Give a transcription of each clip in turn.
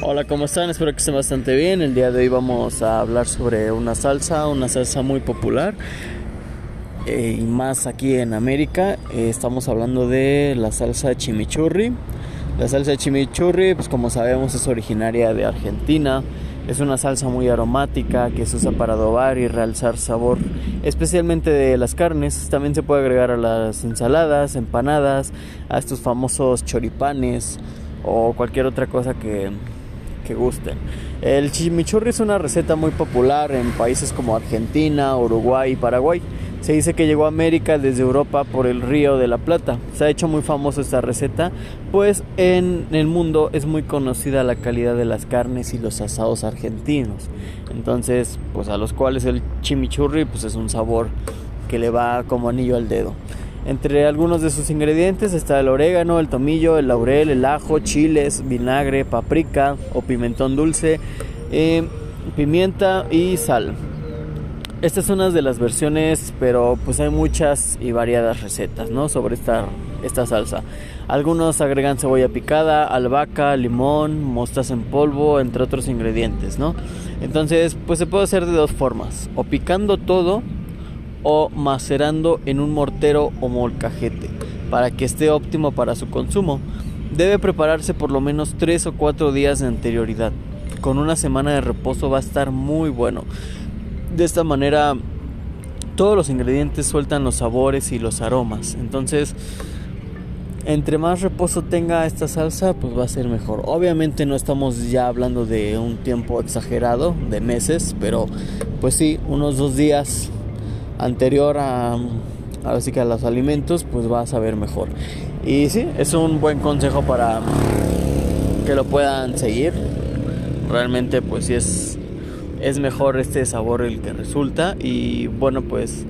Hola, ¿cómo están? Espero que estén bastante bien. El día de hoy vamos a hablar sobre una salsa, una salsa muy popular eh, y más aquí en América. Eh, estamos hablando de la salsa chimichurri. La salsa chimichurri, pues como sabemos, es originaria de Argentina. Es una salsa muy aromática que se usa para adobar y realzar sabor, especialmente de las carnes. También se puede agregar a las ensaladas, empanadas, a estos famosos choripanes o cualquier otra cosa que, gusten. El chimichurri es una receta muy popular en países como Argentina, Uruguay y Paraguay. Se dice que llegó a América desde Europa por el río de la Plata. Se ha hecho muy famosa esta receta, pues en el mundo es muy conocida la calidad de las carnes y los asados argentinos. Entonces, pues a los cuales el chimichurri pues es un sabor que le va como anillo al dedo. Entre algunos de sus ingredientes está el orégano, el tomillo, el laurel, el ajo, chiles, vinagre, paprika o pimentón dulce, eh, pimienta y sal. Esta es una de las versiones, pero pues hay muchas y variadas recetas, ¿no? Sobre esta, esta salsa. Algunos agregan cebolla picada, albahaca, limón, mostaza en polvo, entre otros ingredientes, ¿no? Entonces, pues se puede hacer de dos formas, o picando todo o macerando en un mortero o molcajete para que esté óptimo para su consumo. Debe prepararse por lo menos 3 o 4 días de anterioridad. Con una semana de reposo va a estar muy bueno. De esta manera todos los ingredientes sueltan los sabores y los aromas. Entonces, entre más reposo tenga esta salsa, pues va a ser mejor. Obviamente no estamos ya hablando de un tiempo exagerado, de meses, pero pues sí, unos dos días anterior a, que a los alimentos, pues va a saber mejor. Y sí, es un buen consejo para que lo puedan seguir. Realmente pues sí es, es mejor este sabor el que resulta. Y bueno pues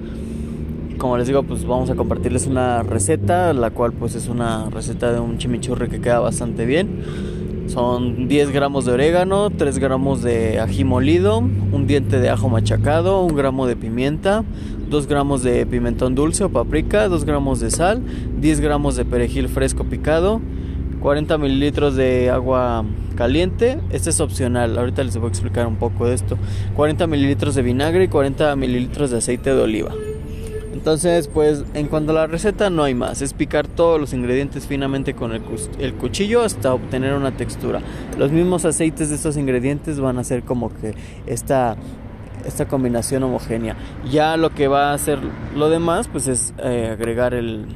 como les digo pues vamos a compartirles una receta, la cual pues es una receta de un chimichurri que queda bastante bien. Son 10 gramos de orégano, 3 gramos de ají molido, un diente de ajo machacado, un gramo de pimienta, 2 gramos de pimentón dulce o paprika, 2 gramos de sal, 10 gramos de perejil fresco picado, 40 mililitros de agua caliente. Este es opcional, ahorita les voy a explicar un poco de esto. 40 mililitros de vinagre y 40 mililitros de aceite de oliva. Entonces, pues en cuanto a la receta no hay más, es picar todos los ingredientes finamente con el, cuchillo hasta obtener una textura. Los mismos aceites de estos ingredientes van a hacer como que esta esta combinación homogénea. Ya lo que va a hacer lo demás, pues es eh, agregar el,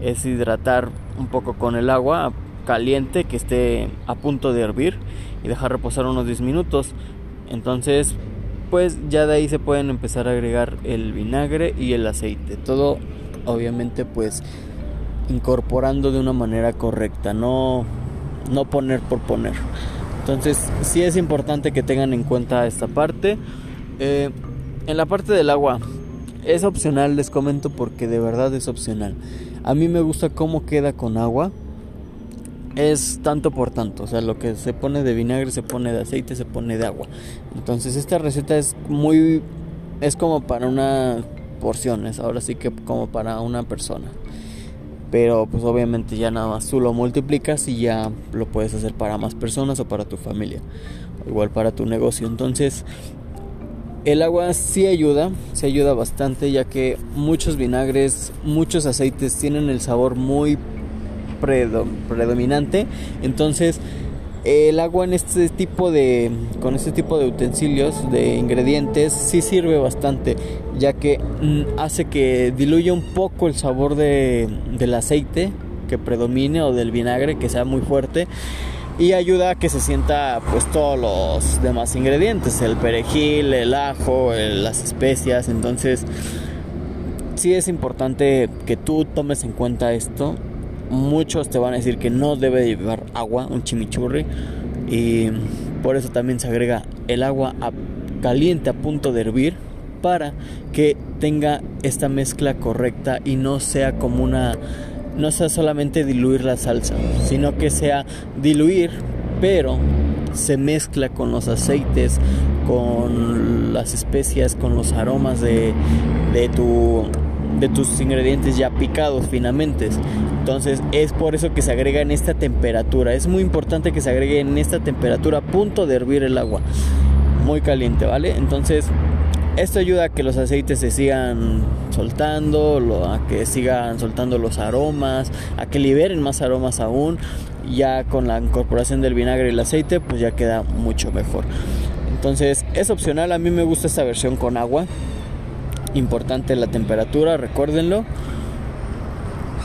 es hidratar un poco con el agua caliente que esté a punto de hervir y dejar reposar unos 10 minutos. Entonces, pues ya de ahí se pueden empezar a agregar el vinagre y el aceite. Todo obviamente pues incorporando de una manera correcta, no no poner por poner. Entonces, sí es importante que tengan en cuenta esta parte. Eh, en la parte del agua, es opcional, les comento porque de verdad es opcional. A mí me gusta cómo queda con agua. Es tanto por tanto, o sea, lo que se pone de vinagre se pone de aceite, se pone de agua. Entonces esta receta es muy, es como para una porción, es ahora sí que como para una persona pero pues obviamente ya nada más tú lo multiplicas y ya lo puedes hacer para más personas o para tu familia, o igual para tu negocio. Entonces, el agua sí ayuda, sí ayuda bastante ya que muchos vinagres, muchos aceites tienen el sabor muy predominante, entonces el agua en este tipo de con este tipo de utensilios de ingredientes sí sirve bastante ya que mm, hace que diluya un poco el sabor de, del aceite que predomine o del vinagre que sea muy fuerte y ayuda a que se sienta pues todos los demás ingredientes el perejil el ajo las especias. Entonces sí es importante que tú tomes en cuenta esto muchos te van a decir que no debe llevar agua, un chimichurri. Y por eso también se agrega el agua caliente a punto de hervir para que tenga esta mezcla correcta y no sea como una no sea solamente diluir la salsa, sino que sea diluir, pero se mezcla con los aceites, con las especias, con los aromas de, de tu de tus ingredientes ya picados finamente. Entonces es por eso que se agrega en esta temperatura. Es muy importante que se agregue en esta temperatura punto de hervir el agua. Muy caliente, ¿vale? Entonces esto ayuda a que los aceites se sigan soltando, a que sigan soltando los aromas, a que liberen más aromas aún. Ya con la incorporación del vinagre y el aceite, pues ya queda mucho mejor. Entonces es opcional, a mí me gusta esta versión con agua. Importante la temperatura, recuérdenlo.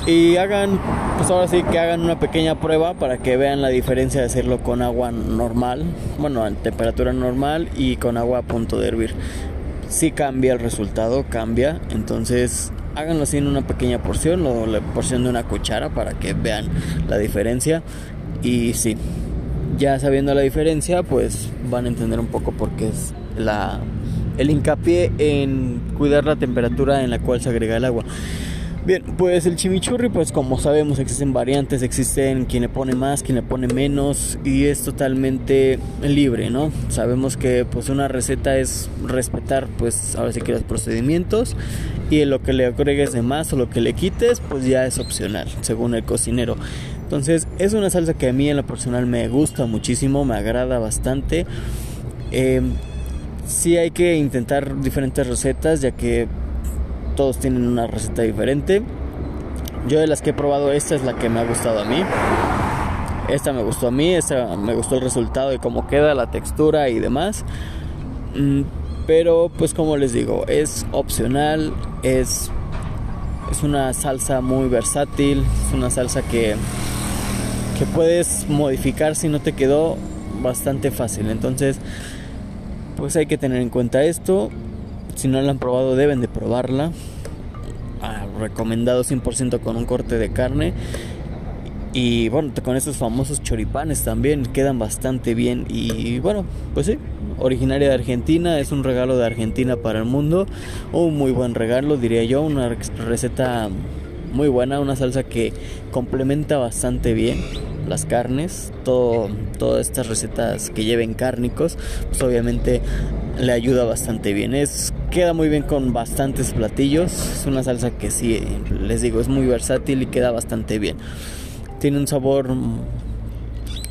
Y hagan, pues ahora sí que hagan una pequeña prueba para que vean la diferencia de hacerlo con agua normal, bueno, temperatura normal y con agua a punto de hervir si cambia el resultado, cambia. Entonces háganlo así en una pequeña porción o la porción de una cuchara para que vean la diferencia. Y sí, ya sabiendo la diferencia, pues van a entender un poco por qué es la, el hincapié en cuidar la temperatura en la cual se agrega el agua. Bien, pues el chimichurri, pues como sabemos existen variantes, existen quien le pone más, quien le pone menos y es totalmente libre, ¿no? Sabemos que pues una receta es respetar pues ahora sí que los procedimientos y lo que le agregues de más o lo que le quites pues ya es opcional según el cocinero. Entonces es una salsa que a mí en lo personal me gusta muchísimo, me agrada bastante. Eh, sí hay que intentar diferentes recetas ya que todos tienen una receta diferente. Yo de las que he probado, esta es la que me ha gustado a mí. Esta me gustó a mí, esta me gustó el resultado de cómo queda, la textura y demás. Mm, pero pues como les digo, es opcional, es, es una salsa muy versátil, es una salsa que, que puedes modificar si no te quedó bastante fácil. Entonces, pues hay que tener en cuenta esto. Si no la han probado, deben de probarla. Ah, recomendado 100% con un corte de carne. Y bueno, con estos famosos choripanes también quedan bastante bien. Y bueno, pues sí, originaria de Argentina, es un regalo de Argentina para el mundo. Un muy buen regalo, diría yo. Una receta muy buena, una salsa que complementa bastante bien las carnes, todo, todas estas recetas que lleven cárnicos, pues obviamente le ayuda bastante bien. Es queda muy bien con bastantes platillos. Es una salsa que sí, les digo, es muy versátil y queda bastante bien. Tiene un sabor,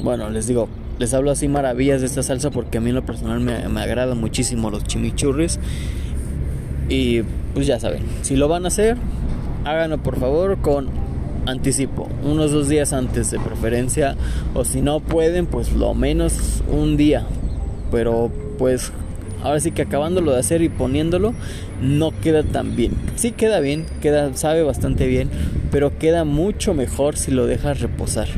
bueno, les digo, les hablo así maravillas de esta salsa porque a mí en lo personal me, me agrada muchísimo los chimichurris. Y pues ya saben, si lo van a hacer, háganlo por favor con anticipo, unos dos días antes de preferencia, o si no pueden, pues lo menos un día, pero pues ahora sí que acabándolo de hacer y poniéndolo no queda tan bien. Sí queda bien, queda sabe bastante bien, pero queda mucho mejor si lo dejas reposar.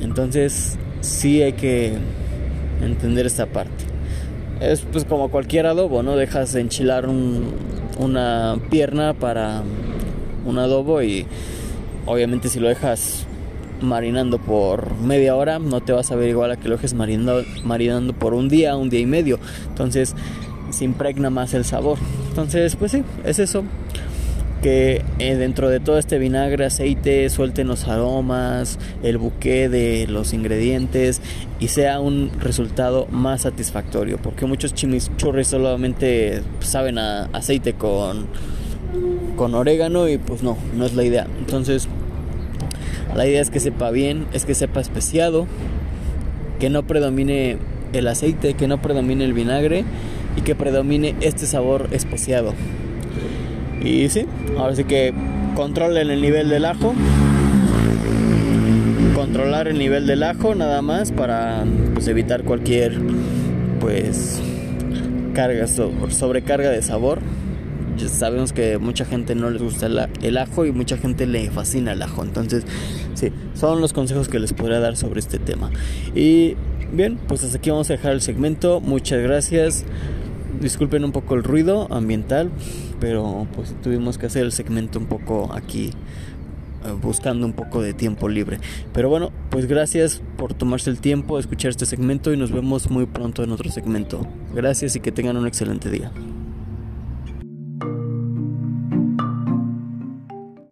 Entonces, sí hay que entender esta parte. Es pues como cualquier adobo, ¿no? Dejas enchilar una pierna para un adobo y obviamente si lo dejas marinando por media hora, no te vas a ver igual a que lo dejes marinando, marinando por un día, un día y medio. Entonces se impregna más el sabor. Entonces, pues sí, es eso. Que eh, dentro de todo este vinagre, aceite, suelten los aromas, el buque de los ingredientes y sea un resultado más satisfactorio. Porque muchos chimichurris solamente saben a aceite con, con orégano y pues no, no es la idea. Entonces, la idea es que sepa bien, es que sepa especiado, que no predomine el aceite, que no predomine el vinagre y que predomine este sabor especiado. Y sí, ahora sí que controlen el nivel del ajo. Controlar el nivel del ajo nada más para pues, evitar cualquier pues carga sobrecarga de sabor sabemos que mucha gente no les gusta el, ajo y mucha gente le fascina el ajo. Entonces, sí, son los consejos que les podría dar sobre este tema. Y bien, pues aquí vamos a dejar el segmento. Muchas gracias. Disculpen un poco el ruido ambiental, pero pues tuvimos que hacer el segmento un poco aquí eh, buscando un poco de tiempo libre. Pero bueno, pues gracias por tomarse el tiempo de escuchar este segmento y nos vemos muy pronto en otro segmento. Gracias y que tengan un excelente día.